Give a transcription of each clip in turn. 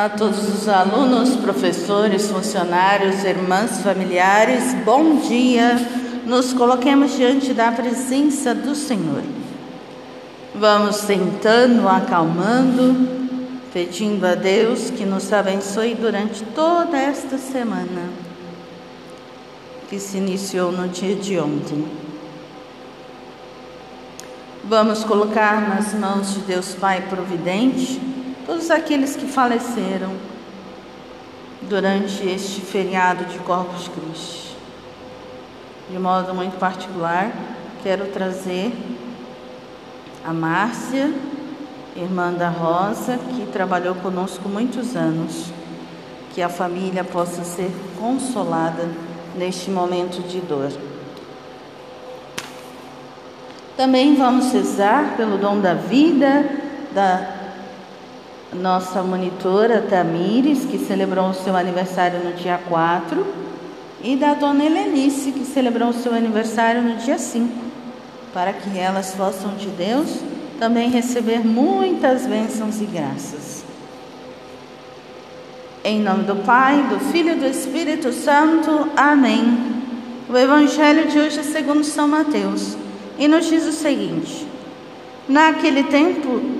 A todos os alunos, professores, funcionários, irmãs, familiares, bom dia. Nos coloquemos diante da presença do Senhor. Vamos sentando, acalmando, pedindo a Deus que nos abençoe durante toda esta semana que se iniciou no dia de ontem. Vamos colocar nas mãos de Deus Pai Providente todos aqueles que faleceram durante este feriado de Corpus Christi. De modo muito particular, quero trazer a Márcia, irmã da Rosa, que trabalhou conosco muitos anos. Que a família possa ser consolada neste momento de dor. Também vamos rezar pelo dom da vida da nossa monitora Tamires, que celebrou o seu aniversário no dia 4, e da dona Helenice, que celebrou o seu aniversário no dia 5, para que elas possam de Deus também receber muitas bênçãos e graças. Em nome do Pai, do Filho e do Espírito Santo. Amém. O Evangelho de hoje é segundo São Mateus e nos diz o seguinte: Naquele tempo,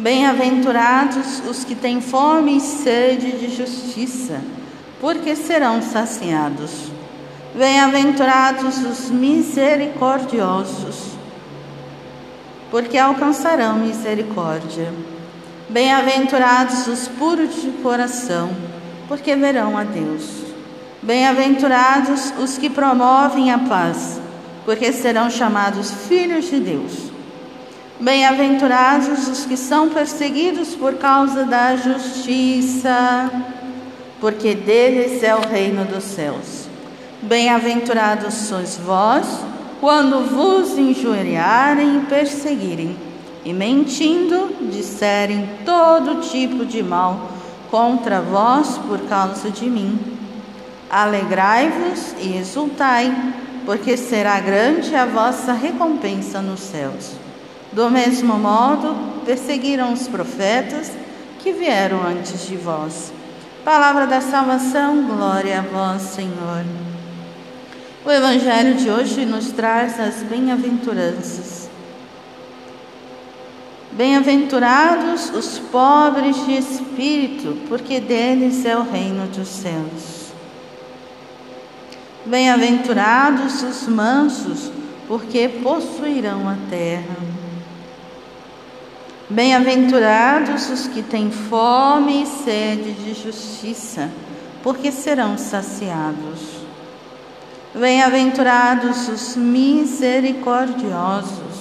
Bem-aventurados os que têm fome e sede de justiça, porque serão saciados. Bem-aventurados os misericordiosos, porque alcançarão misericórdia. Bem-aventurados os puros de coração, porque verão a Deus. Bem-aventurados os que promovem a paz, porque serão chamados filhos de Deus. Bem-aventurados os que são perseguidos por causa da justiça, porque deles é o reino dos céus. Bem-aventurados sois vós, quando vos injuriarem e perseguirem, e mentindo disserem todo tipo de mal contra vós por causa de mim. Alegrai-vos e exultai, porque será grande a vossa recompensa nos céus do mesmo modo, perseguiram os profetas que vieram antes de vós. Palavra da salvação, glória a vós, Senhor. O Evangelho de hoje nos traz as bem-aventuranças. Bem-aventurados os pobres de espírito, porque deles é o reino dos céus. Bem-aventurados os mansos, porque possuirão a terra. Bem-aventurados os que têm fome e sede de justiça, porque serão saciados. Bem-aventurados os misericordiosos,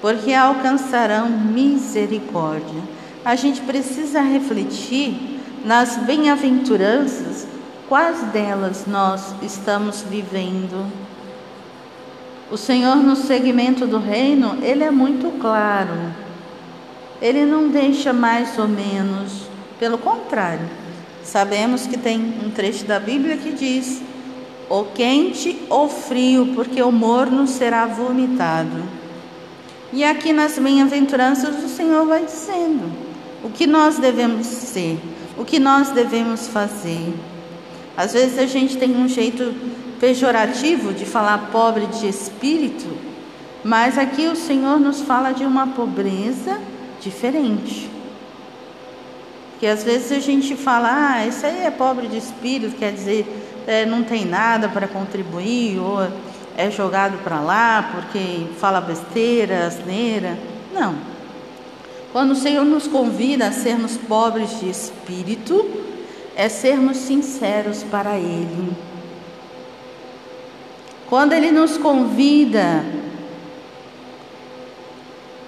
porque alcançarão misericórdia. A gente precisa refletir nas bem-aventuranças, quais delas nós estamos vivendo. O Senhor, no segmento do reino, ele é muito claro ele não deixa mais ou menos, pelo contrário. Sabemos que tem um trecho da Bíblia que diz: ou quente ou frio, porque o morno será vomitado. E aqui nas bem-aventuranças o Senhor vai dizendo o que nós devemos ser, o que nós devemos fazer. Às vezes a gente tem um jeito pejorativo de falar pobre de espírito, mas aqui o Senhor nos fala de uma pobreza diferente. Que às vezes a gente fala, ah, isso aí é pobre de espírito, quer dizer, é, não tem nada para contribuir, ou é jogado para lá porque fala besteira, asneira. Não. Quando o Senhor nos convida a sermos pobres de espírito, é sermos sinceros para Ele. Quando Ele nos convida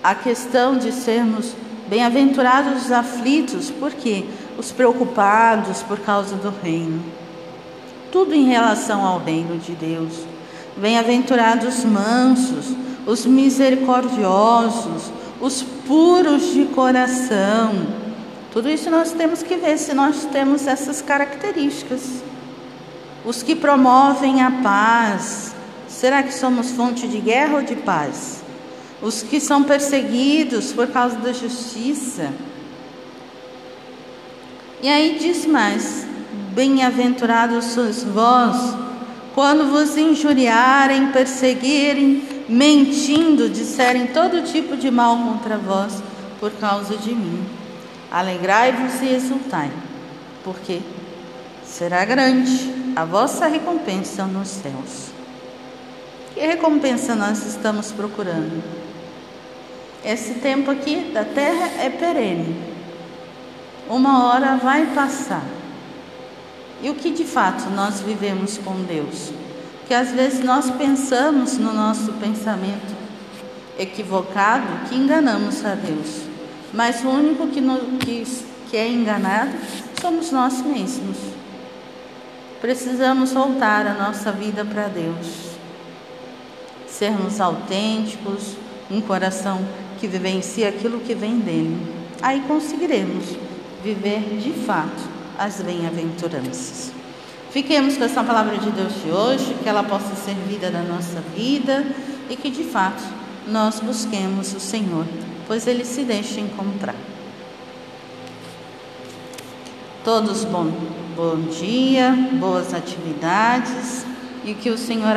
a questão de sermos bem-aventurados os aflitos, porque os preocupados por causa do reino. tudo em relação ao reino de Deus. Bem-aventurados mansos, os misericordiosos, os puros de coração. Tudo isso nós temos que ver se nós temos essas características. Os que promovem a paz. Será que somos fonte de guerra ou de paz? Os que são perseguidos por causa da justiça. E aí diz mais: Bem-aventurados sois vós, quando vos injuriarem, perseguirem, mentindo, disserem todo tipo de mal contra vós por causa de mim. Alegrai-vos e exultai, porque será grande a vossa recompensa nos céus. Que recompensa nós estamos procurando? Esse tempo aqui da terra é perene. Uma hora vai passar. E o que de fato nós vivemos com Deus? Que às vezes nós pensamos no nosso pensamento equivocado que enganamos a Deus. Mas o único que, no, que, que é enganado somos nós mesmos. Precisamos voltar a nossa vida para Deus. Sermos autênticos, um coração que aquilo que vem dele. Aí conseguiremos viver de fato as bem-aventuranças. Fiquemos com essa palavra de Deus de hoje, que ela possa ser vida da nossa vida e que de fato nós busquemos o Senhor, pois ele se deixa encontrar. Todos bom, bom dia, boas atividades e que o Senhor